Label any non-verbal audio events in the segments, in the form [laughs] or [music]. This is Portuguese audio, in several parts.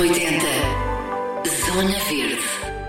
M80 Zona Verde.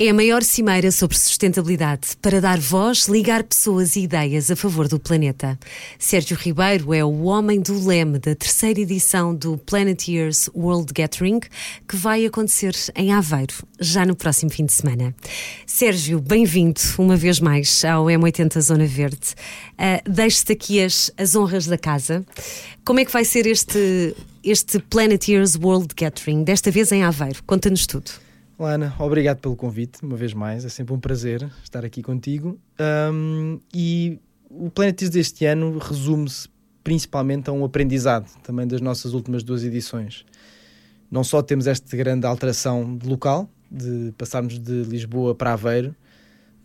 É a maior cimeira sobre sustentabilidade para dar voz, ligar pessoas e ideias a favor do planeta. Sérgio Ribeiro é o homem do leme da terceira edição do Planeteers World Gathering, que vai acontecer em Aveiro, já no próximo fim de semana. Sérgio, bem-vindo uma vez mais ao M80 Zona Verde. Uh, Deixe-te aqui as, as honras da casa. Como é que vai ser este, este Planeteers World Gathering, desta vez em Aveiro? Conta-nos tudo. Olá, Ana, obrigado pelo convite, uma vez mais, é sempre um prazer estar aqui contigo. Um, e o Planetis deste ano resume-se principalmente a um aprendizado também das nossas últimas duas edições. Não só temos esta grande alteração de local, de passarmos de Lisboa para Aveiro,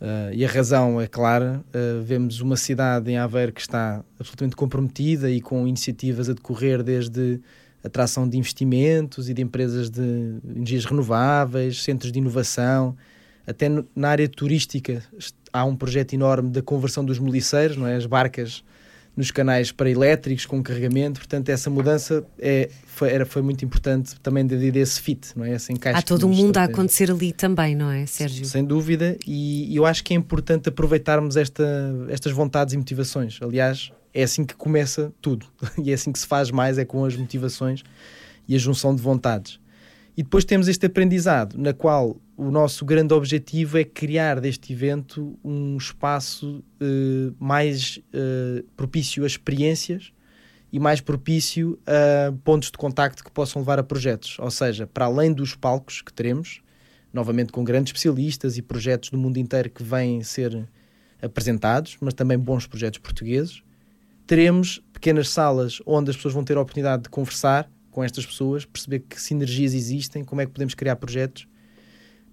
uh, e a razão é clara, uh, vemos uma cidade em Aveiro que está absolutamente comprometida e com iniciativas a decorrer desde atração de investimentos e de empresas de energias renováveis, centros de inovação, até na área turística há um projeto enorme da conversão dos moliceiros, não é? as barcas nos canais para elétricos com carregamento, portanto essa mudança é, foi, era, foi muito importante também devido a esse fit, não é? Esse encaixe Há todo um mundo a acontecer ali também, não é, Sérgio? Sem dúvida, e, e eu acho que é importante aproveitarmos esta, estas vontades e motivações. Aliás, é assim que começa tudo. [laughs] E é assim que se faz mais, é com as motivações e a junção de vontades. E depois temos este aprendizado, na qual o nosso grande objetivo é criar deste evento um espaço uh, mais uh, propício a experiências e mais propício a pontos de contacto que possam levar a projetos. Ou seja, para além dos palcos que teremos, novamente com grandes especialistas e projetos do mundo inteiro que vêm ser apresentados, mas também bons projetos portugueses, teremos pequenas salas onde as pessoas vão ter a oportunidade de conversar com estas pessoas, perceber que sinergias existem, como é que podemos criar projetos,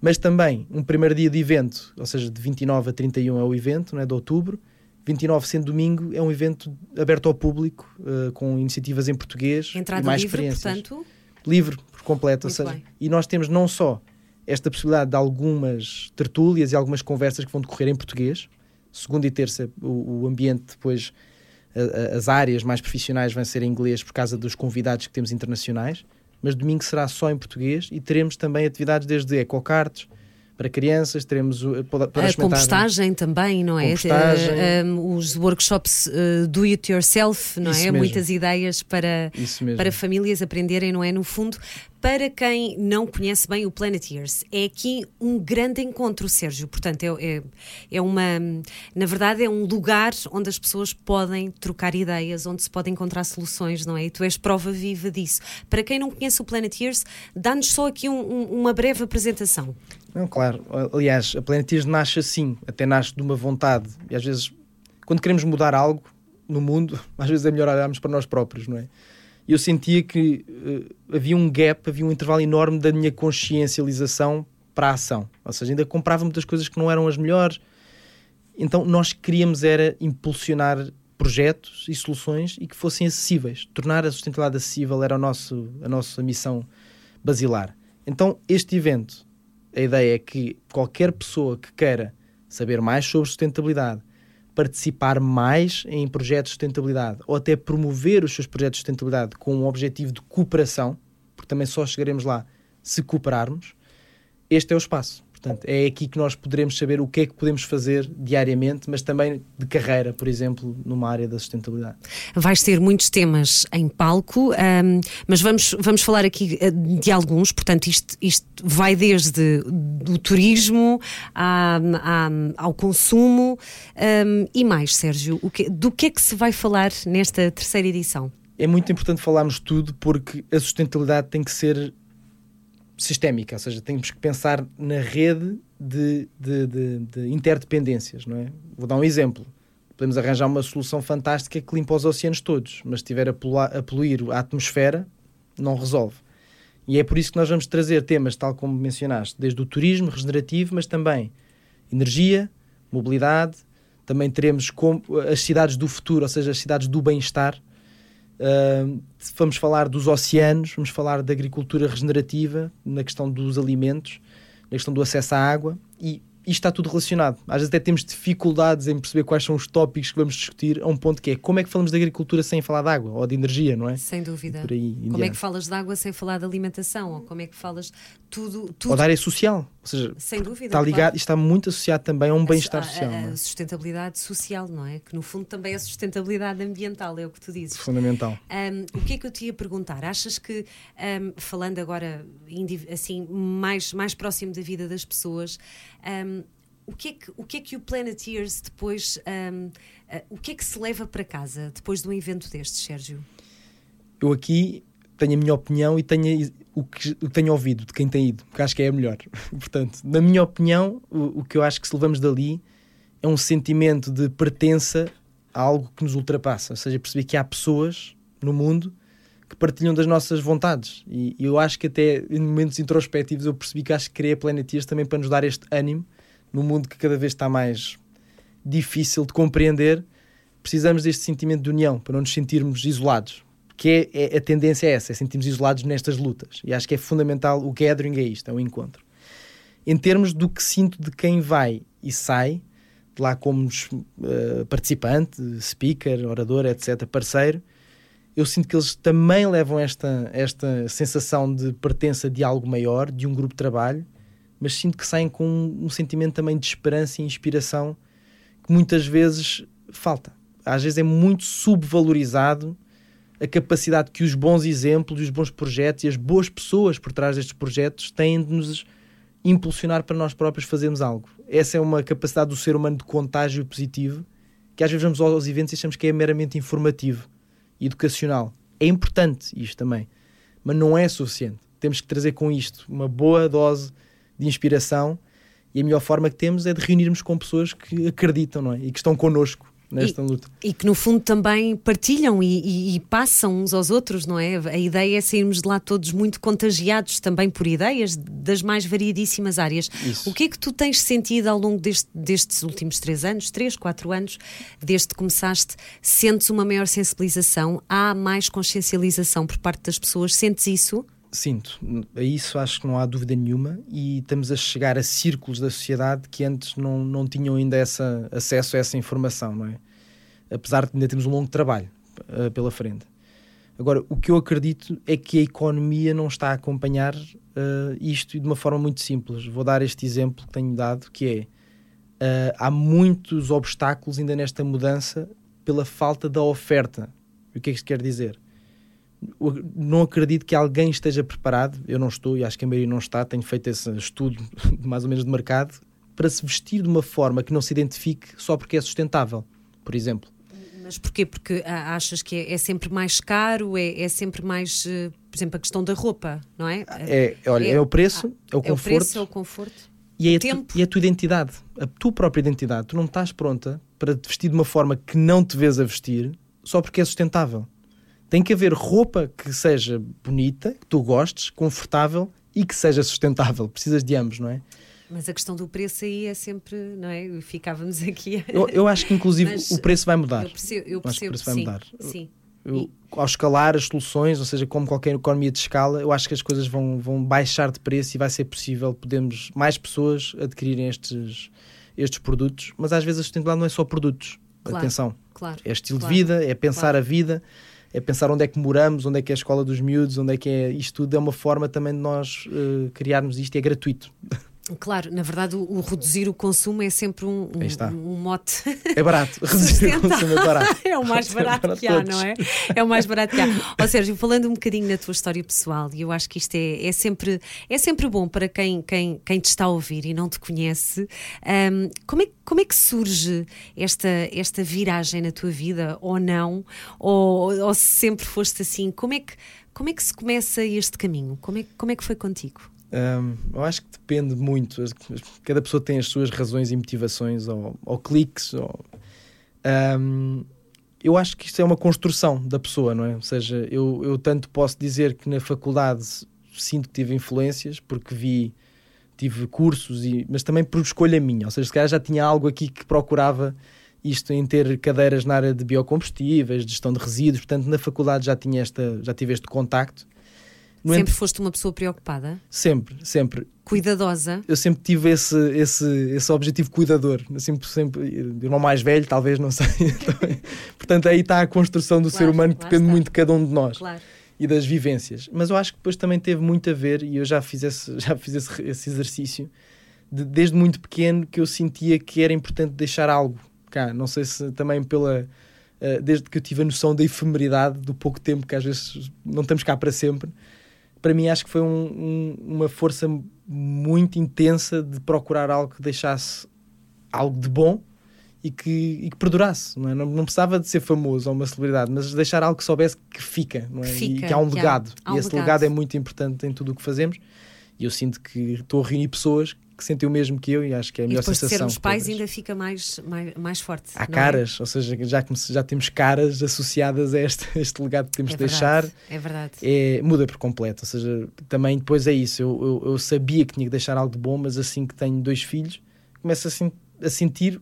mas também um primeiro dia de evento, ou seja, de 29 a 31 é o evento, não é, de outubro, 29 sendo domingo, é um evento aberto ao público, uh, com iniciativas em português Entrada e mais livre, experiências. portanto? Livre, por completo. Muito ou seja, bem. e nós temos não só esta possibilidade de algumas tertúlias e algumas conversas que vão decorrer em português, segunda e terça o, o ambiente depois as áreas mais profissionais vão ser em inglês por causa dos convidados que temos internacionais, mas domingo será só em português e teremos também atividades desde ecocartes para crianças, teremos o- para A experimentar- compostagem também, não é? Compostagem. Eh, um, os workshops eh, do it yourself, não Isso é? mesmo. Muitas ideias para, para famílias aprenderem, não é? No fundo, para quem não conhece bem o Planeteers, é aqui um grande encontro, Sérgio. Portanto, é, é, é uma. Na verdade, é um lugar onde as pessoas podem trocar ideias, onde se podem encontrar soluções, não é? E tu és prova viva disso. Para quem não conhece o Planeteers, dá-nos só aqui um- um- uma breve apresentação. Não, claro. Aliás, a Planeteers nasce assim, até nasce de uma vontade. E às vezes, quando queremos mudar algo no mundo, [laughs] às vezes é melhor olharmos para nós próprios, não é? E eu sentia que eh, havia um gap, havia um intervalo enorme da minha consciencialização para a ação. Ou seja, ainda comprava muitas coisas que não eram as melhores. Então, nós queríamos era impulsionar projetos e soluções e que fossem acessíveis. Tornar a sustentabilidade acessível era o nosso, a nossa missão basilar. Então, este evento a ideia é que qualquer pessoa que queira saber mais sobre sustentabilidade, participar mais em projetos de sustentabilidade ou até promover os seus projetos de sustentabilidade com um objetivo de cooperação, porque também só chegaremos lá se cooperarmos, este é o espaço. Portanto, é aqui que nós poderemos saber o que é que podemos fazer diariamente, mas também de carreira, por exemplo, numa área da sustentabilidade. Vais ter muitos temas em palco, ahm, mas vamos, vamos falar aqui eh, de alguns. Portanto, isto, isto vai desde o turismo à- à- ao consumo ahm, e mais, Sérgio. o que- do que é que se vai falar nesta terceira edição? é muito importante falarmos tudo porque a sustentabilidade tem que ser sistémica, ou seja, temos que pensar na rede de, de, de- de interdependências, não é? Vou dar um exemplo. Podemos arranjar uma solução fantástica que limpa os oceanos todos, mas se estiver a, a poluir a atmosfera, não resolve. E é por isso que nós vamos trazer temas, tal como mencionaste, desde o turismo regenerativo, mas também energia, mobilidade, também teremos as cidades do futuro, ou seja, as cidades do bem-estar, Vamos falar dos oceanos, vamos falar da agricultura regenerativa, na questão dos alimentos, na questão do acesso à água e isto está tudo relacionado. Às vezes até temos dificuldades em perceber quais são os tópicos que vamos discutir a um ponto que é como é que falamos de agricultura sem falar de água ou de energia, não é? Sem dúvida. Por aí, como é que falas de água sem falar de alimentação? Ou como é que falas tudo, tudo Ou da área social. Ou seja, sem dúvida. está ligado, claro. está muito associado também a um bem-estar A- social. A, é? a sustentabilidade social, não é? Que no fundo também é sustentabilidade ambiental, é o que tu dizes. Fundamental. Um, o que é que eu te ia perguntar? Achas que, um, falando agora assim, mais, mais próximo da vida das pessoas, um, o, que é que, o que é que o Planeteers depois. um, uh, o que é que se leva para casa depois de um evento destes, Sérgio? Eu aqui tenho a minha opinião e tenho o que, tenho ouvido de quem tem ido, que acho que é a melhor. [laughs] Portanto, na minha opinião, o, o que eu acho que se levamos dali é um sentimento de pertença a algo que nos ultrapassa. Ou seja, perceber que há pessoas no mundo que partilham das nossas vontades. E, e eu acho que até em momentos introspectivos eu percebi que acho que criei a Planeteers também para nos dar este ânimo no mundo que cada vez está mais difícil de compreender. Precisamos deste sentimento de união para não nos sentirmos isolados. Que é, é- a tendência é essa, é sentirmos isolados nestas lutas. E acho que é fundamental o gathering é isto, é o encontro. Em termos do que sinto de quem vai e sai, de lá como eh, participante, speaker, orador, etc., parceiro, eu sinto que eles também levam esta, esta sensação de pertença de algo maior, de um grupo de trabalho, mas sinto que saem com um, um sentimento também de esperança e inspiração que muitas vezes falta. Às vezes é muito subvalorizado a capacidade que os bons exemplos, os bons projetos e as boas pessoas por trás destes projetos têm de nos impulsionar para nós próprios fazermos algo. Essa é uma capacidade do ser humano de contágio positivo que às vezes vamos aos eventos e achamos que é meramente informativo educacional. É importante isto também, mas não é suficiente. Temos que trazer com isto uma boa dose de inspiração e a melhor forma que temos é de reunirmos com pessoas que acreditam não é? e que estão connosco nesta luta. E que no fundo também partilham e, e- e passam uns aos outros, não é? A ideia é sairmos de lá todos muito contagiados também por ideias das mais variedíssimas áreas. Isso. O que é que tu tens sentido ao longo deste- destes últimos três anos, três, quatro anos, desde que começaste? Sentes uma maior sensibilização? Há mais consciencialização por parte das pessoas? Sentes isso? Sinto, a isso acho que não há dúvida nenhuma e estamos a chegar a círculos da sociedade que antes não, não tinham ainda essa, acesso a essa informação, não é? Apesar de ainda termos um longo trabalho eh, pela frente. Agora, o que eu acredito é que a economia não está a acompanhar eh, isto de uma forma muito simples. Vou dar este exemplo que tenho dado, que é eh, há muitos obstáculos ainda nesta mudança pela falta da oferta. O que é que isto quer dizer? Não acredito que alguém esteja preparado, eu não estou e acho que a maioria não está, tenho feito esse estudo [laughs] mais ou menos de mercado, para se vestir de uma forma que não se identifique só porque é sustentável, por exemplo. Mas porquê? Porque achas que é, é sempre mais caro, é, é sempre mais, eh, por exemplo, a questão da roupa, não é? É, olha, É- é, o preço, é o É o conforto preço, é o conforto. e, é tu- e a tua identidade, a tua própria identidade. Tu não estás pronta para te vestir de uma forma que não te vês a vestir só porque é sustentável. Tem que haver roupa que seja bonita, que tu gostes, confortável e que seja sustentável. Precisas de ambos, não é? Mas a questão do preço aí é sempre, não é? Ficávamos aqui. Eu, eu acho que inclusive Mas o preço vai mudar. Eu percebo, eu acho que o percebo preço vai sim, mudar. Sim. Eu, ao escalar as soluções, ou seja, como qualquer economia de escala, eu acho que as coisas vão, vão baixar de preço e vai ser possível podemos mais pessoas adquirirem estes, estes produtos. Mas às vezes a sustentabilidade não é só produtos. Claro, Atenção, Claro. é estilo claro. de vida, é pensar a vida, é pensar onde é que moramos, onde é que é a escola dos miúdos, onde é que é isto tudo. É uma forma também de nós eh, criarmos isto e é gratuito. [laughs] Claro, na verdade, o, o reduzir o consumo é sempre um, um, um mote. É barato. [laughs] Reduzir o consumo é barato. É o mais Para barato que há, não é? É o mais barato que há. Ó Sérgio, falando um bocadinho na tua história pessoal, e eu acho que isto é, é, sempre, é sempre bom para quem, quem, quem te está a ouvir e não te conhece. Ahm, como, é, como é que surge esta, esta viragem na tua vida, ou não? Ou, ou se sempre foste assim? Como é, que, como é que se começa este caminho? Como é, como é que foi contigo? Hum, eu acho que depende muito. Cada pessoa tem as suas razões e motivações, ou, ou cliques. Ou, Hum, eu acho que isto é uma construção da pessoa, não é? Ou seja, eu, eu tanto posso dizer que na faculdade sinto que tive influências, porque vi, tive cursos, e, mas também por escolha minha. Ou seja, se calhar já tinha algo aqui que procurava isto em ter cadeiras na área de biocombustíveis, de gestão de resíduos, portanto na faculdade já tinha esta, já tive este contacto. No sempre foste uma pessoa preocupada? Sempre, sempre. cuidadosa. Eu sempre tive esse, esse, esse objetivo cuidador. Sempre, sempre, irmão mais velho, talvez, não sei. [laughs] Portanto, aí está a construção do claro, ser humano que depende está. muito de cada um de nós. Claro. E das vivências. Mas eu acho que depois também teve muito a ver, e eu já fiz esse, [laughs] já fiz esse, esse exercício, de, desde muito pequeno que eu sentia que era importante deixar algo cá. Não sei se também pela. Uh, desde que eu tive a noção da efemeridade, do pouco tempo que às vezes não estamos cá para sempre, para mim acho que foi um, um, uma força muito intensa de procurar algo que deixasse algo de bom e que, e que perdurasse. Não, é? não, não, precisava de ser famoso ou uma celebridade, mas deixar algo que soubesse que fica, não é? Fica, e que há um legado. Há, há um e esse legado. legado é muito importante em tudo o que fazemos. E eu sinto que estou a reunir pessoas que sentem o mesmo que eu e acho que é a melhor sensação. E depois de sermos pais ainda fica mais, mais, mais forte. Há é? caras, é? ou seja, já, já temos caras associadas a este, [laughs] este legado que temos é de deixar. É verdade. É, muda por completo, ou seja, também depois é isso. Eu, eu, eu, sabia que tinha que deixar algo de bom, mas assim que tenho dois filhos, começo a, a sentir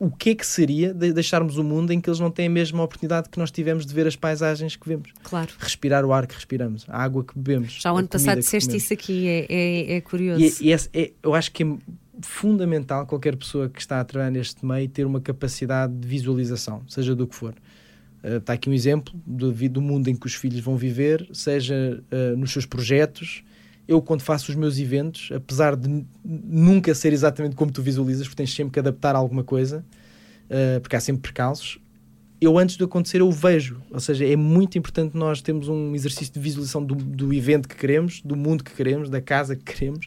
o que é que seria de deixarmos o mundo em que eles não têm a mesma oportunidade que nós tivemos de ver as paisagens que vemos. Claro. Respirar o ar que respiramos, a água que bebemos. Já o ano passado disseste isso aqui, é, é, é curioso. E, e é, eu acho que é fundamental qualquer pessoa que está a trabalhar neste meio ter uma capacidade de visualização, seja do que for. Uh, está aqui um exemplo do, do mundo em que os filhos vão viver, seja uh, nos seus projetos, eu quando faço os meus eventos, apesar de nunca ser exatamente como tu visualizas, porque tens sempre que adaptar alguma coisa, uh, porque há sempre percalços, eu antes de acontecer eu vejo, ou seja, é muito importante nós termos um exercício de visualização do, do evento que queremos, do mundo que queremos, da casa que queremos,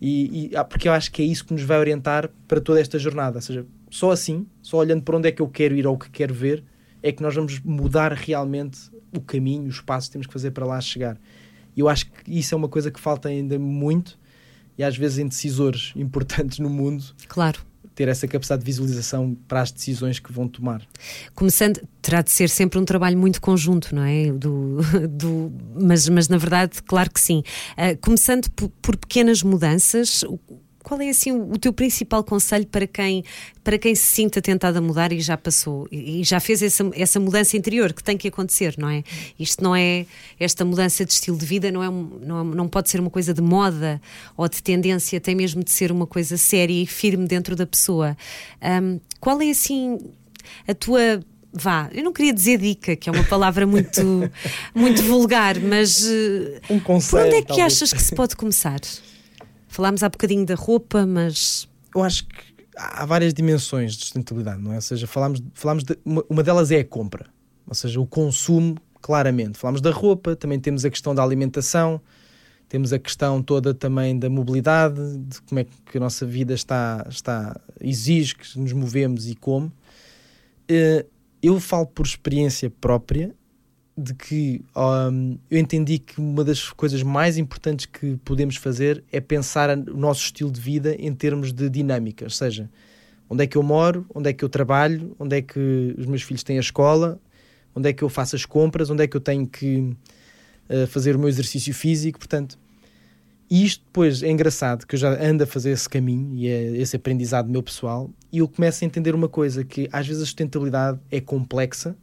e, e, ah, porque eu acho que é isso que nos vai orientar para toda esta jornada, ou seja, só assim, só olhando para onde é que eu quero ir ou o que quero ver, é que nós vamos mudar realmente o caminho, os passos que temos que fazer para lá chegar. E eu acho que isso é uma coisa que falta ainda muito e às vezes em decisores [laughs] importantes no mundo. Claro. Ter essa capacidade de visualização para as decisões que vão tomar. Começando, terá de ser sempre um trabalho muito conjunto, não é? Do, [laughs] do, mas, mas na verdade, claro que sim. Uh, começando por, por pequenas mudanças, qual é assim o teu principal conselho para quem para quem se sinta tentado a mudar e já passou e já fez essa, essa mudança interior que tem que acontecer, não é? Isto não é esta mudança de estilo de vida não é não, é, não pode ser uma coisa de moda ou de tendência, tem mesmo de ser uma coisa séria e firme dentro da pessoa. Um, qual é assim a tua vá, eu não queria dizer dica, que é uma palavra muito, [laughs] muito vulgar, mas um conselho, por onde é que talvez. achas que se pode começar? Falámos há bocadinho da roupa, mas. Eu acho que há várias dimensões de sustentabilidade, não é? Ou seja, falámos, falámos de, uma, uma delas é a compra, ou seja, o consumo, claramente. Falámos da roupa, também temos a questão da alimentação, temos a questão toda também da mobilidade, de como é que a nossa vida está, está exige que nos movemos e como. Eh, eu falo por experiência própria de que um, eu entendi que uma das coisas mais importantes que podemos fazer é pensar o nosso estilo de vida em termos de dinâmica, ou seja, onde é que eu moro, onde é que eu trabalho, onde é que os meus filhos têm a escola, onde é que eu faço as compras, onde é que eu tenho que uh, fazer o meu exercício físico, portanto, e isto depois é engraçado que eu já ando a fazer esse caminho e é esse aprendizado meu pessoal e eu começo a entender uma coisa que às vezes a sustentabilidade é complexa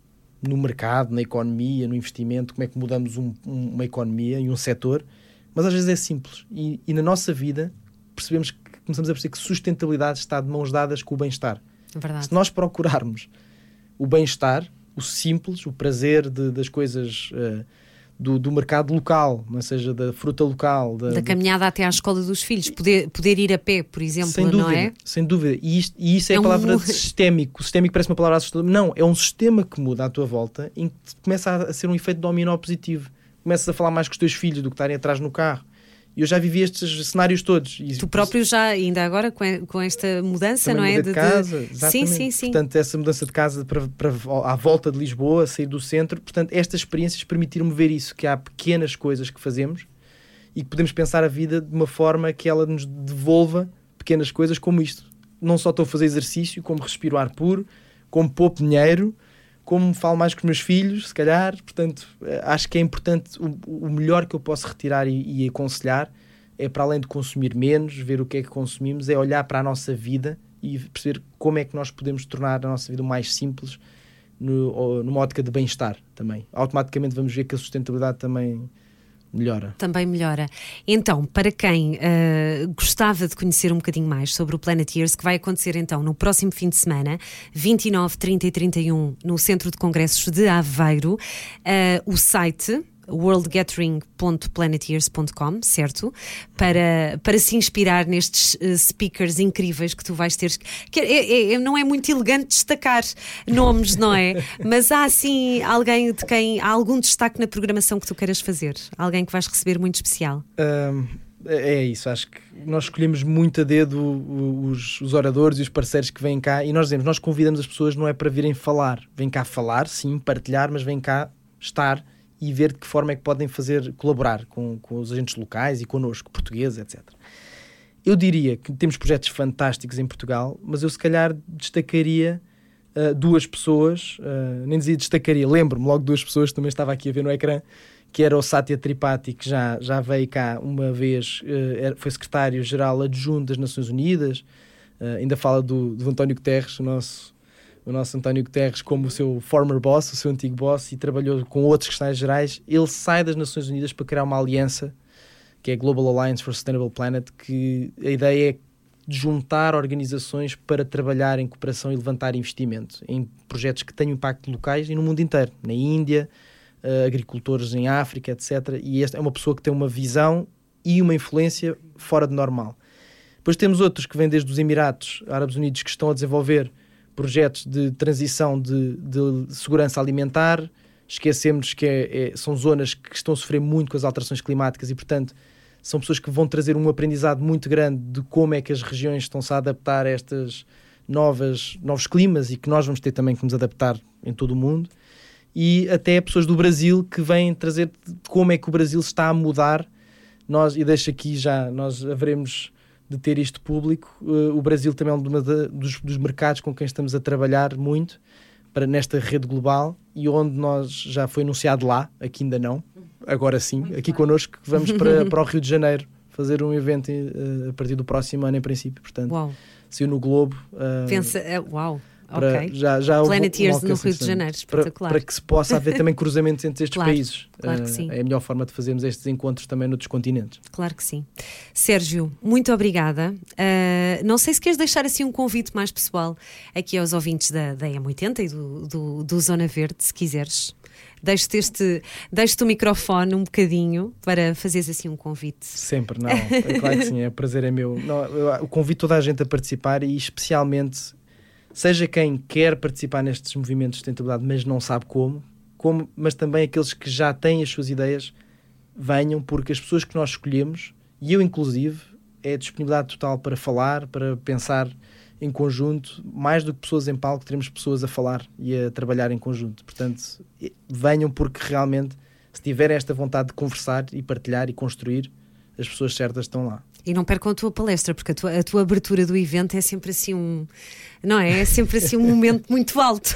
no mercado, na economia, no investimento, como é que mudamos um, uma economia e um setor, mas às vezes é simples. E, e, na nossa vida percebemos que começamos a perceber que sustentabilidade está de mãos dadas com o bem-estar. Se nós procurarmos o bem-estar, o simples, o prazer de, das coisas. Uh, do, do mercado local, não é? seja da fruta local. Da, da caminhada até à escola dos filhos, poder, poder ir a pé, por exemplo, sem dúvida, não é? Sem dúvida. E, isto, e isso é, é a palavra um... [laughs] sistémico. O sistémico parece uma palavra assustadora. Não, é um sistema que muda à tua volta em que começa a ser um efeito dominó positivo. Começas a falar mais com os teus filhos do que estarem atrás no carro eu já vivi estes cenários todos. E, tu próprio já, ainda agora, com esta mudança, não é? De, casa, de... Sim, sim, sim. Portanto, essa mudança de casa para, para, à volta de Lisboa, sair do centro. Portanto, estas experiências permitiram-me ver isso, que há pequenas coisas que fazemos e que podemos pensar a vida de uma forma que ela nos devolva pequenas coisas como isto. Não só estou a fazer exercício, como respiro ar puro, como poupo dinheiro, como falo mais com os meus filhos, se calhar. Portanto, eh, acho que é importante, o, o melhor que eu posso retirar e, e, aconselhar é para além de consumir menos, ver o que é que consumimos, é olhar para a nossa vida e perceber como é que nós podemos tornar a nossa vida mais simples no, numa ótica de bem-estar também. Automaticamente vamos ver que a sustentabilidade também melhora. Também melhora. Então, para quem uh, gostava de conhecer um bocadinho mais sobre o Planet Years, que vai acontecer então no próximo fim de semana, 29, 30 e 31, no Centro de Congressos de Aveiro, uh, o site worldgathering.planetears.com, certo? Para, para se inspirar nestes uh, speakers incríveis que tu vais ter. Que é, é, é, não é muito elegante destacar nomes, não é? [laughs] Mas há assim alguém de quem há algum destaque na programação que tu queiras fazer? Alguém que vais receber muito especial? Um, é isso, acho que nós escolhemos muito a dedo os, os, oradores e os parceiros que vêm cá e nós dizemos, nós convidamos as pessoas não é para virem falar, vêm cá falar, sim, partilhar, mas vêm cá estar e ver de que forma é que podem fazer colaborar com, com os agentes locais e connosco, portugueses, etc. Eu diria que temos projetos fantásticos em Portugal, mas eu se calhar destacaria uh, duas pessoas, uh, nem dizia destacaria, lembro-me logo duas pessoas, também estava aqui a ver no ecrã, que era o Satya Tripathi, que já, já veio cá uma vez, uh, foi secretário-geral adjunto das Nações Unidas, ainda fala do, do António Guterres, o nosso o nosso António Guterres como o seu former boss, o seu antigo boss, e trabalhou com outros secretários gerais, ele sai das Nações Unidas para criar uma aliança, que é a Global Alliance for Sustainable Planet, que a ideia é juntar organizações para trabalhar em cooperação e levantar investimento em projetos que tenham impacto locais e no mundo inteiro, na Índia, uh, agricultores em África, etc. E esta é uma pessoa que tem uma visão e uma influência fora de normal. Depois temos outros que vêm desde os Emirados Árabes Unidos que estão a desenvolver projetos de transição de, de segurança alimentar. Esquecemos que é, é, são zonas que estão a sofrer muito com as alterações climáticas e, portanto, são pessoas que vão trazer um aprendizado muito grande de como é que as regiões estão-se a adaptar a estas novas, novos climas e que nós vamos ter também que nos adaptar em todo o mundo. E até pessoas do Brasil que vêm trazer como é que o Brasil está a mudar. Nós, e deixo aqui já, nós haveremos de ter isto público. Uh, o Brasil também é um dos, dos, mercados com quem estamos a trabalhar muito para nesta rede global e onde nós já foi anunciado lá, aqui ainda não, agora sim, muito aqui bem. connosco, vamos para, [laughs] para o Rio de Janeiro fazer um evento uh, a partir do próximo ano, em princípio. Portanto, uau. saiu no Globo. Uh, Pensa, uau! Para, okay. já, já Planeteers no Rio de Janeiro, espetacular. Para, para, que se possa haver também cruzamentos entre estes [laughs] claro, países. Claro que sim. É a melhor forma de fazermos estes encontros também noutros continentes. Claro que sim. Sérgio, muito obrigada. Uh, não sei se queres deixar assim um convite mais pessoal aqui aos ouvintes da, da M80 e do, do, do Zona Verde, se quiseres. Deixo-te este, deixo o microfone um bocadinho para fazeres assim um convite. Sempre, não. É claro que sim, é prazer é meu. Não, eu, convido toda a gente a participar e especialmente seja quem quer participar nestes movimentos de sustentabilidade, mas não sabe como, como, mas também aqueles que já têm as suas ideias, venham, porque as pessoas que nós escolhemos, e eu inclusive, é disponibilidade total para falar, para pensar em conjunto, mais do que pessoas em palco, teremos pessoas a falar e a trabalhar em conjunto. Portanto, venham porque realmente, se tiverem esta vontade de conversar e partilhar e construir, as pessoas certas estão lá. E não percam a tua palestra, porque a tua, a tua abertura do evento é sempre assim um. Não é? É sempre assim um momento [laughs] muito alto.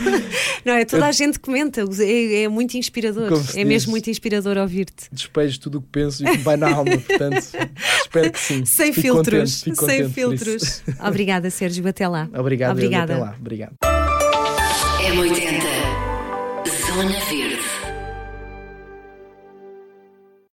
Não é? Toda a gente comenta, é, é muito inspirador. É mesmo muito inspirador ouvir-te. Despejo tudo o que penso e que vai na alma, portanto, [laughs] espero que sim. Sem fico filtros. Contente, sem filtros. Obrigada, Sérgio. Até lá. Obrigado, Obrigada. até lá. Obrigado. M80 Zona Verde.